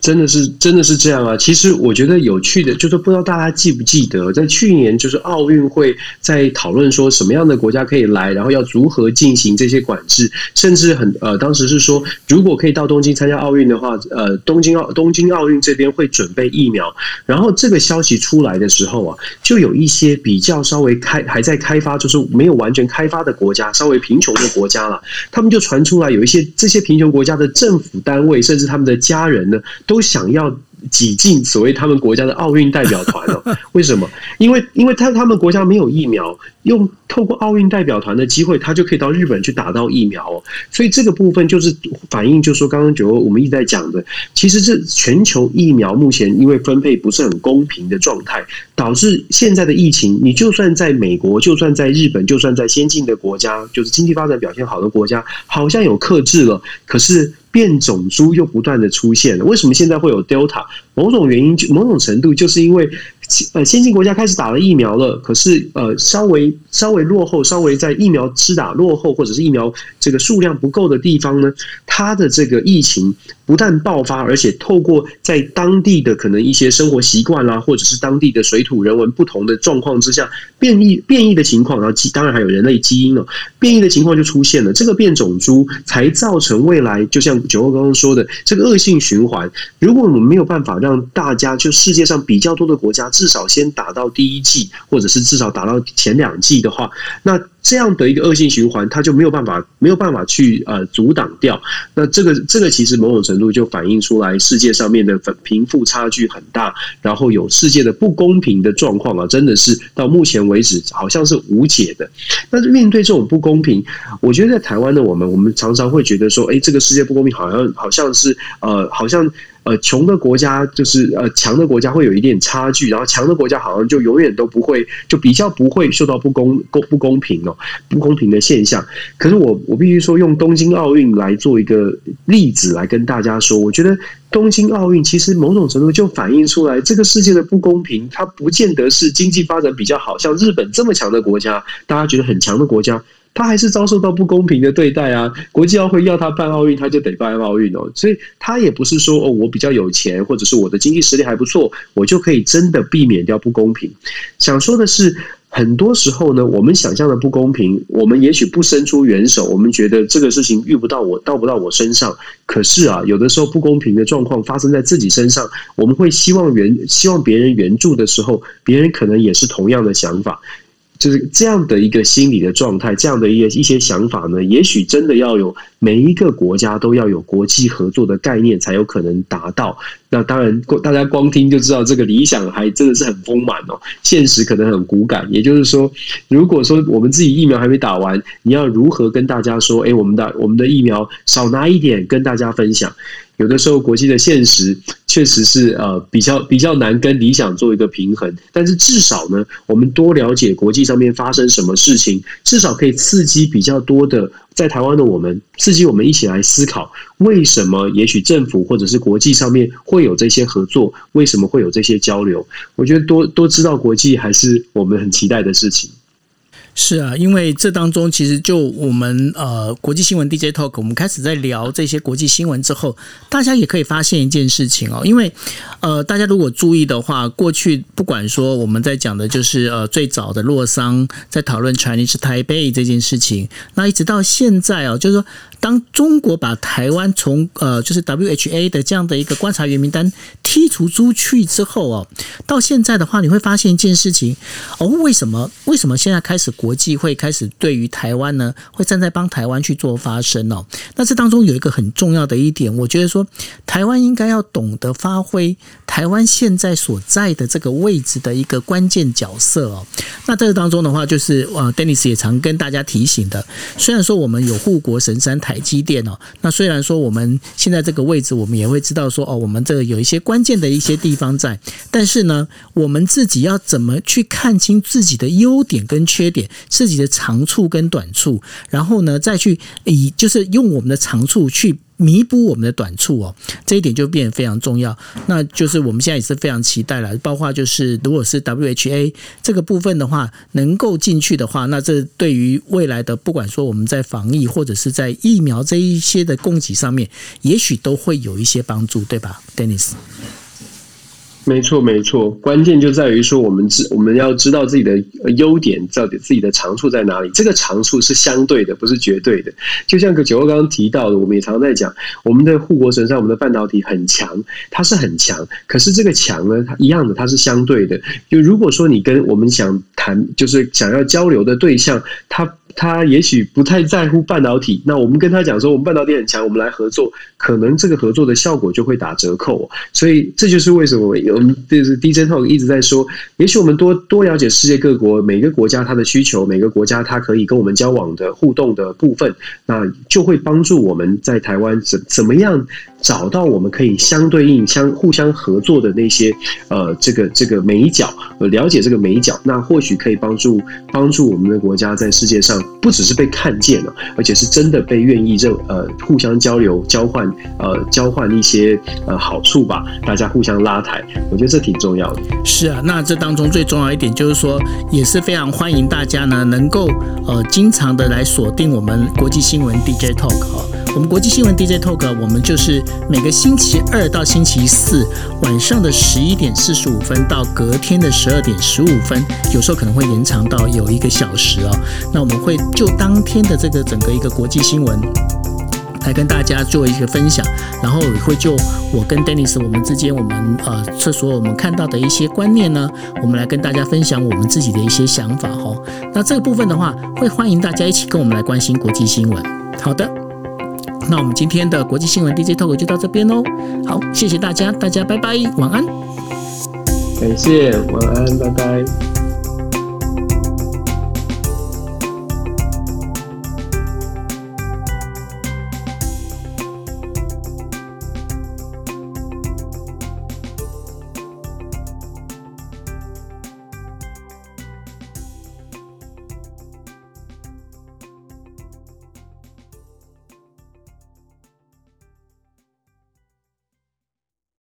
真的是真的是这样啊！其实我觉得有趣的，就是不知道大家记不记得，在去年就是奥运会，在讨论说什么样的国家可以来，然后要如何进行这些管制，甚至很呃，当时是说如果可以到东京参加奥运的话，呃，东京奥东京奥运这边会准备疫苗。然后这个消息出来的时候啊，就有一些比较稍微开还在开发，就是没有完全开发的国家，稍微贫穷的国家了，他们就传出来有一些这些贫穷国家的政府单位，甚至他们的家人呢。都想要挤进所谓他们国家的奥运代表团哦？为什么？因为因为他他们国家没有疫苗，用透过奥运代表团的机会，他就可以到日本去打到疫苗哦。所以这个部分就是反映，就是说刚刚九欧我们一直在讲的，其实是全球疫苗目前因为分配不是很公平的状态，导致现在的疫情，你就算在美国，就算在日本，就算在先进的国家，就是经济发展表现好的国家，好像有克制了，可是。变种株又不断的出现了，为什么现在会有 Delta？某种原因，某种程度就是因为。呃，先进国家开始打了疫苗了，可是呃，稍微稍微落后，稍微在疫苗施打落后，或者是疫苗这个数量不够的地方呢，它的这个疫情不但爆发，而且透过在当地的可能一些生活习惯啦，或者是当地的水土人文不同的状况之下，变异变异的情况，然后基当然还有人类基因哦，变异的情况就出现了，这个变种猪才造成未来就像九欧刚刚说的这个恶性循环。如果我们没有办法让大家就世界上比较多的国家。至少先打到第一季，或者是至少打到前两季的话，那这样的一个恶性循环，它就没有办法没有办法去呃阻挡掉。那这个这个其实某种程度就反映出来世界上面的贫富差距很大，然后有世界的不公平的状况啊，真的是到目前为止好像是无解的。但是面对这种不公平，我觉得在台湾的我们，我们常常会觉得说，哎，这个世界不公平，好像好像是呃，好像。呃，穷的国家就是呃，强的国家会有一点差距，然后强的国家好像就永远都不会，就比较不会受到不公公不公平哦，不公平的现象。可是我我必须说，用东京奥运来做一个例子来跟大家说，我觉得东京奥运其实某种程度就反映出来这个世界的不公平，它不见得是经济发展比较好，像日本这么强的国家，大家觉得很强的国家。他还是遭受到不公平的对待啊！国际奥会要他办奥运，他就得办奥运哦。所以他也不是说哦，我比较有钱，或者是我的经济实力还不错，我就可以真的避免掉不公平。想说的是，很多时候呢，我们想象的不公平，我们也许不伸出援手，我们觉得这个事情遇不到我，到不到我身上。可是啊，有的时候不公平的状况发生在自己身上，我们会希望援，希望别人援助的时候，别人可能也是同样的想法。就是这样的一个心理的状态，这样的一个一些想法呢，也许真的要有每一个国家都要有国际合作的概念，才有可能达到。那当然，大家光听就知道这个理想还真的是很丰满哦，现实可能很骨感。也就是说，如果说我们自己疫苗还没打完，你要如何跟大家说？哎，我们的我们的疫苗少拿一点，跟大家分享。有的时候国际的现实确实是呃比较比较难跟理想做一个平衡。但是至少呢，我们多了解国际上面发生什么事情，至少可以刺激比较多的在台湾的我们，刺激我们一起来思考，为什么也许政府或者是国际上面会有这些合作，为什么会有这些交流？我觉得多多知道国际还是我们很期待的事情。是啊，因为这当中其实就我们呃国际新闻 DJ Talk，我们开始在聊这些国际新闻之后，大家也可以发现一件事情哦，因为呃大家如果注意的话，过去不管说我们在讲的就是呃最早的洛桑在讨论 Chinese Taipei 这件事情，那一直到现在哦，就是说当中国把台湾从呃就是 WHA 的这样的一个观察员名单剔除出去之后哦，到现在的话，你会发现一件事情哦，为什么为什么现在开始国国际会开始对于台湾呢，会站在帮台湾去做发声哦。那这当中有一个很重要的一点，我觉得说台湾应该要懂得发挥台湾现在所在的这个位置的一个关键角色哦。那这个当中的话，就是呃，Dennis 也常跟大家提醒的。虽然说我们有护国神山台积电哦，那虽然说我们现在这个位置，我们也会知道说哦，我们这个有一些关键的一些地方在，但是呢，我们自己要怎么去看清自己的优点跟缺点？自己的长处跟短处，然后呢，再去以就是用我们的长处去弥补我们的短处哦，这一点就变得非常重要。那就是我们现在也是非常期待了，包括就是如果是 WHA 这个部分的话，能够进去的话，那这对于未来的不管说我们在防疫或者是在疫苗这一些的供给上面，也许都会有一些帮助，对吧，Denis？没错，没错，关键就在于说，我们知我们要知道自己的优点，到底自己的长处在哪里。这个长处是相对的，不是绝对的。就像个九欧刚刚提到的，我们也常常在讲，我们的护国神山，我们的半导体很强，它是很强。可是这个强呢，它一样的，它是相对的。就如果说你跟我们想谈，就是想要交流的对象，他。他也许不太在乎半导体，那我们跟他讲说，我们半导体很强，我们来合作，可能这个合作的效果就会打折扣。所以这就是为什么我们就是 DJ Talk 一直在说，也许我们多多了解世界各国每个国家它的需求，每个国家它可以跟我们交往的互动的部分，那就会帮助我们在台湾怎怎么样找到我们可以相对应、相互相合作的那些呃这个这个美角，了解这个美角，那或许可以帮助帮助我们的国家在世界上。不只是被看见了，而且是真的被愿意认呃互相交流、交换呃交换一些呃好处吧，大家互相拉抬，我觉得这挺重要的。是啊，那这当中最重要一点就是说，也是非常欢迎大家呢能够呃经常的来锁定我们国际新闻 DJ Talk 哈。我们国际新闻 DJ Talk，我们就是每个星期二到星期四晚上的十一点四十五分到隔天的十二点十五分，有时候可能会延长到有一个小时哦。那我们会就当天的这个整个一个国际新闻来跟大家做一个分享，然后会就我跟 Dennis 我们之间我们呃这所我们看到的一些观念呢，我们来跟大家分享我们自己的一些想法哈。那这个部分的话，会欢迎大家一起跟我们来关心国际新闻。好的。那我们今天的国际新闻 DJ Talk 就到这边喽。好，谢谢大家，大家拜拜，晚安。感谢，晚安，拜拜。